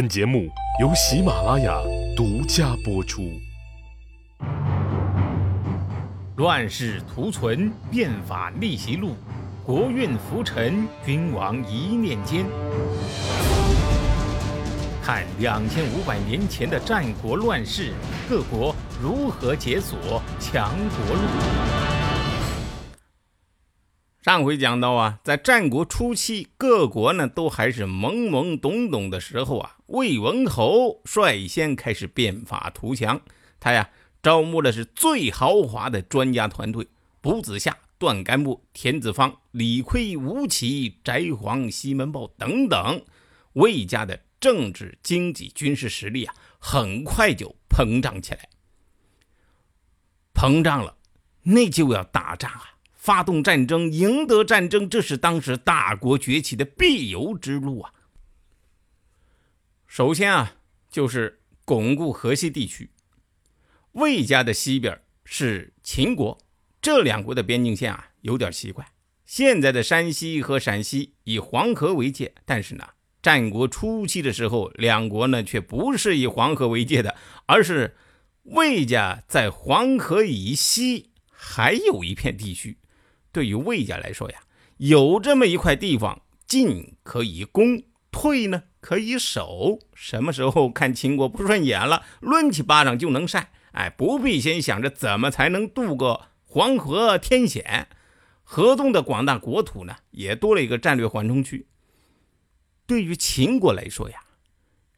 本节目由喜马拉雅独家播出。乱世图存，变法逆袭录，国运浮沉，君王一念间。看两千五百年前的战国乱世，各国如何解锁强国路。上回讲到啊，在战国初期，各国呢都还是懵懵懂懂的时候啊，魏文侯率先开始变法图强，他呀。招募的是最豪华的专家团队，卜子夏、段干木、田子方、李悝、吴起、翟璜、西门豹等等。魏家的政治、经济、军事实力啊，很快就膨胀起来。膨胀了，那就要打仗啊！发动战争，赢得战争，这是当时大国崛起的必由之路啊。首先啊，就是巩固河西地区。魏家的西边是秦国，这两国的边境线啊有点奇怪。现在的山西和陕西以黄河为界，但是呢，战国初期的时候，两国呢却不是以黄河为界的，而是魏家在黄河以西还有一片地区。对于魏家来说呀，有这么一块地方，进可以攻，退呢可以守。什么时候看秦国不顺眼了，抡起巴掌就能扇。哎，不必先想着怎么才能渡过黄河天险，河东的广大国土呢，也多了一个战略缓冲区。对于秦国来说呀，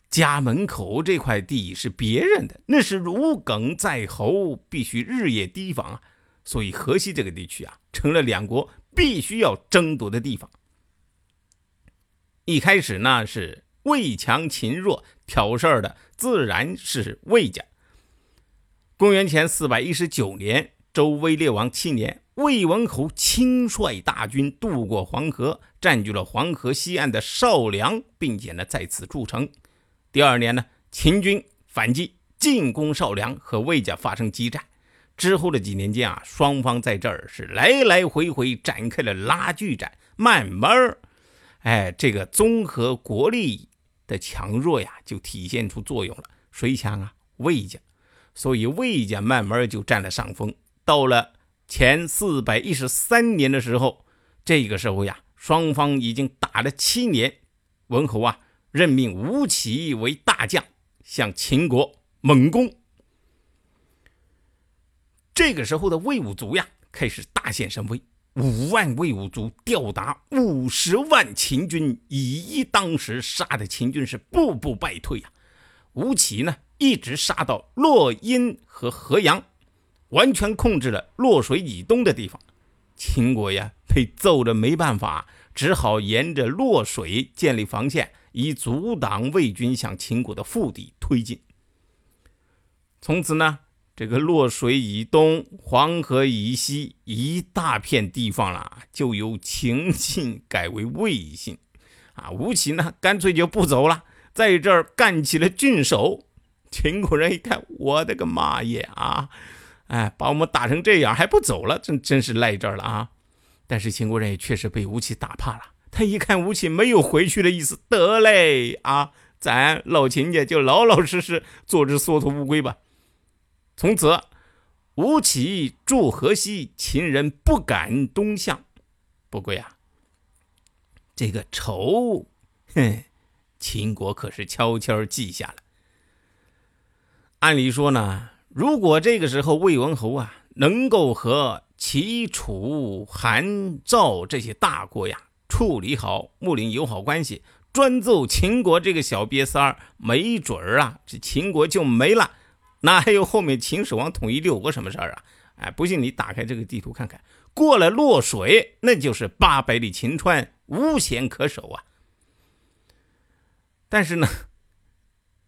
家门口这块地是别人的，那是如鲠在喉，必须日夜提防啊。所以河西这个地区啊，成了两国必须要争夺的地方。一开始呢，是魏强秦弱，挑事儿的自然是魏家。公元前四百一十九年，周威烈王七年，魏文侯亲率大军渡过黄河，占据了黄河西岸的少梁，并且呢在此筑城。第二年呢，秦军反击，进攻少梁，和魏家发生激战。之后的几年间啊，双方在这儿是来来回回展开了拉锯战，慢慢儿，哎，这个综合国力的强弱呀，就体现出作用了。谁强啊？魏家。所以魏家慢慢就占了上风。到了前四百一十三年的时候，这个时候呀，双方已经打了七年。文侯啊，任命吴起为大将，向秦国猛攻。这个时候的魏武卒呀，开始大显神威，五万魏武卒吊打五十万秦军，以一当十，杀的秦军是步步败退呀。吴起呢？一直杀到洛阴和河阳，完全控制了洛水以东的地方。秦国呀，被揍得没办法，只好沿着洛水建立防线，以阻挡魏军向秦国的腹地推进。从此呢，这个洛水以东、黄河以西一大片地方啦，就由秦姓改为魏姓。啊，吴起呢，干脆就不走了，在这儿干起了郡守。秦国人一看，我的个妈耶啊！哎，把我们打成这样还不走了，真真是赖这儿了啊！但是秦国人也确实被吴起打怕了。他一看吴起没有回去的意思，得嘞啊，咱老秦家就老老实实做只缩头乌龟吧。从此，吴起驻河西，秦人不敢东向。不过呀，这个仇，哼，秦国可是悄悄记下了。按理说呢，如果这个时候魏文侯啊能够和齐、楚、韩、赵这些大国呀处理好、睦邻友好关系，专揍秦国这个小瘪三儿，没准儿啊，这秦国就没了，哪还有后面秦始皇统一六国什么事儿啊？哎，不信你打开这个地图看看，过了洛水，那就是八百里秦川，无险可守啊。但是呢，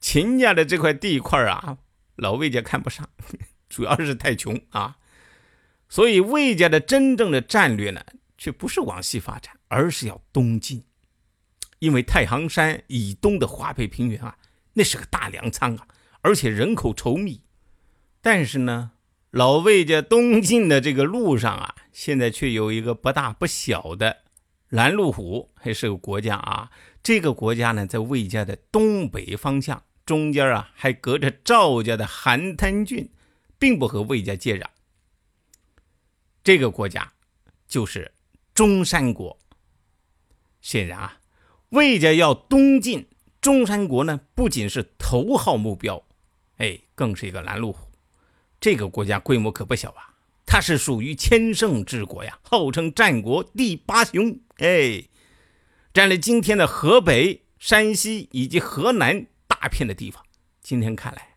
秦家的这块地块啊。老魏家看不上，主要是太穷啊，所以魏家的真正的战略呢，却不是往西发展，而是要东进。因为太行山以东的华北平原啊，那是个大粮仓啊，而且人口稠密。但是呢，老魏家东进的这个路上啊，现在却有一个不大不小的拦路虎还是个国家啊。这个国家呢，在魏家的东北方向，中间啊还隔着赵家的邯郸郡，并不和魏家接壤。这个国家就是中山国。显然啊，魏家要东进中山国呢，不仅是头号目标，哎，更是一个拦路虎。这个国家规模可不小啊。它是属于千乘之国呀，号称战国第八雄。哎，占了今天的河北、山西以及河南大片的地方。今天看来，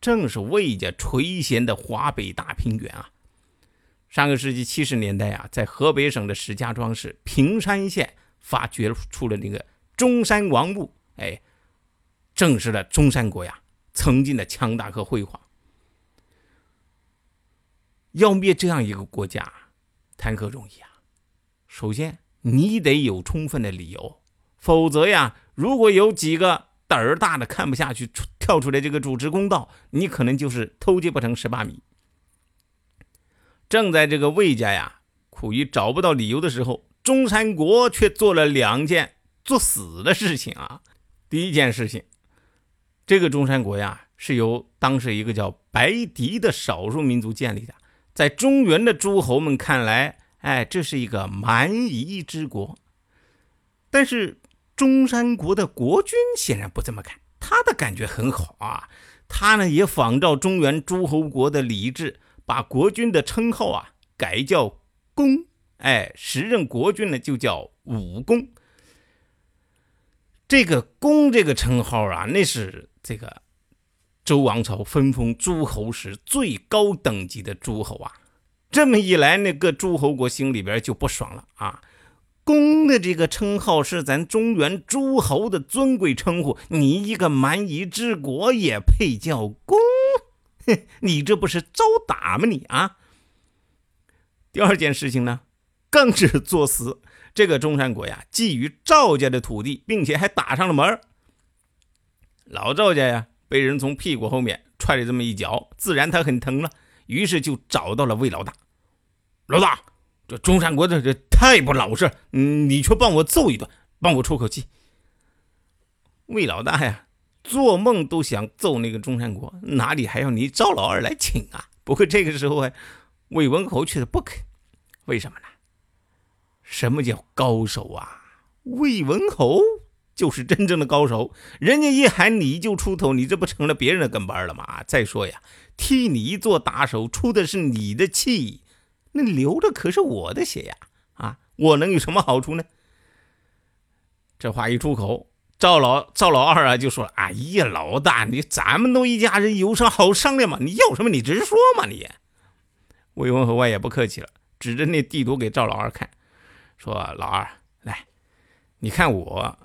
正是魏家垂涎的华北大平原啊。上个世纪七十年代啊，在河北省的石家庄市平山县发掘出了那个中山王墓，哎，证实了中山国呀曾经的强大和辉煌。要灭这样一个国家，谈何容易啊！首先，你得有充分的理由，否则呀，如果有几个胆儿大的看不下去，跳出来这个主持公道，你可能就是偷鸡不成蚀把米。正在这个魏家呀苦于找不到理由的时候，中山国却做了两件作死的事情啊！第一件事情，这个中山国呀是由当时一个叫白狄的少数民族建立的。在中原的诸侯们看来，哎，这是一个蛮夷之国。但是中山国的国君显然不这么看，他的感觉很好啊。他呢也仿照中原诸侯国的礼制，把国君的称号啊改叫公，哎，时任国君呢就叫武公。这个公这个称号啊，那是这个。周王朝分封诸侯时最高等级的诸侯啊，这么一来，那个诸侯国心里边就不爽了啊！公的这个称号是咱中原诸侯的尊贵称呼，你一个蛮夷之国也配叫公？你这不是招打吗？你啊！第二件事情呢，更是作死。这个中山国呀，觊觎赵家的土地，并且还打上了门老赵家呀。被人从屁股后面踹了这么一脚，自然他很疼了。于是就找到了魏老大。老大，这中山国的这太不老实，你去帮我揍一顿，帮我出口气。魏老大呀，做梦都想揍那个中山国，哪里还要你赵老二来请啊？不过这个时候啊，魏文侯却是不肯。为什么呢？什么叫高手啊？魏文侯。就是真正的高手，人家一喊你就出头，你这不成了别人的跟班了吗？再说呀，替你做打手，出的是你的气，那流的可是我的血呀！啊，我能有什么好处呢？这话一出口，赵老赵老二啊就说：“哎呀，老大，你咱们都一家人，有啥好商量嘛？你要什么你直说嘛！你。”魏文侯外也不客气了，指着那地图给赵老二看，说：“老二，来，你看我。”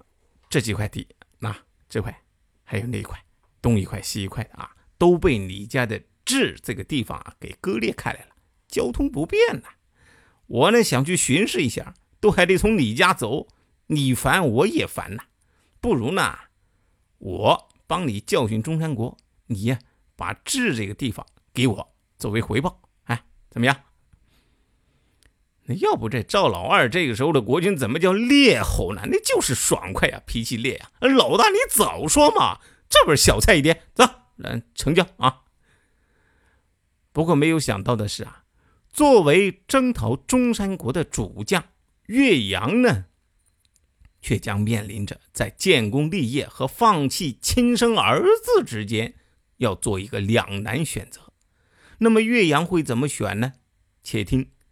这几块地，那这块还有那一块，东一块西一块啊，都被你家的治这个地方啊给割裂开来了，交通不便呐。我呢想去巡视一下，都还得从你家走，你烦我也烦呐。不如呢，我帮你教训中山国，你呀把治这个地方给我作为回报，哎，怎么样？那要不这赵老二这个时候的国君怎么叫烈吼呢？那就是爽快啊，脾气烈啊！老大，你早说嘛，这不是小菜一碟，走，来成交啊！不过没有想到的是啊，作为征讨中山国的主将岳阳呢，却将面临着在建功立业和放弃亲生儿子之间要做一个两难选择。那么岳阳会怎么选呢？且听。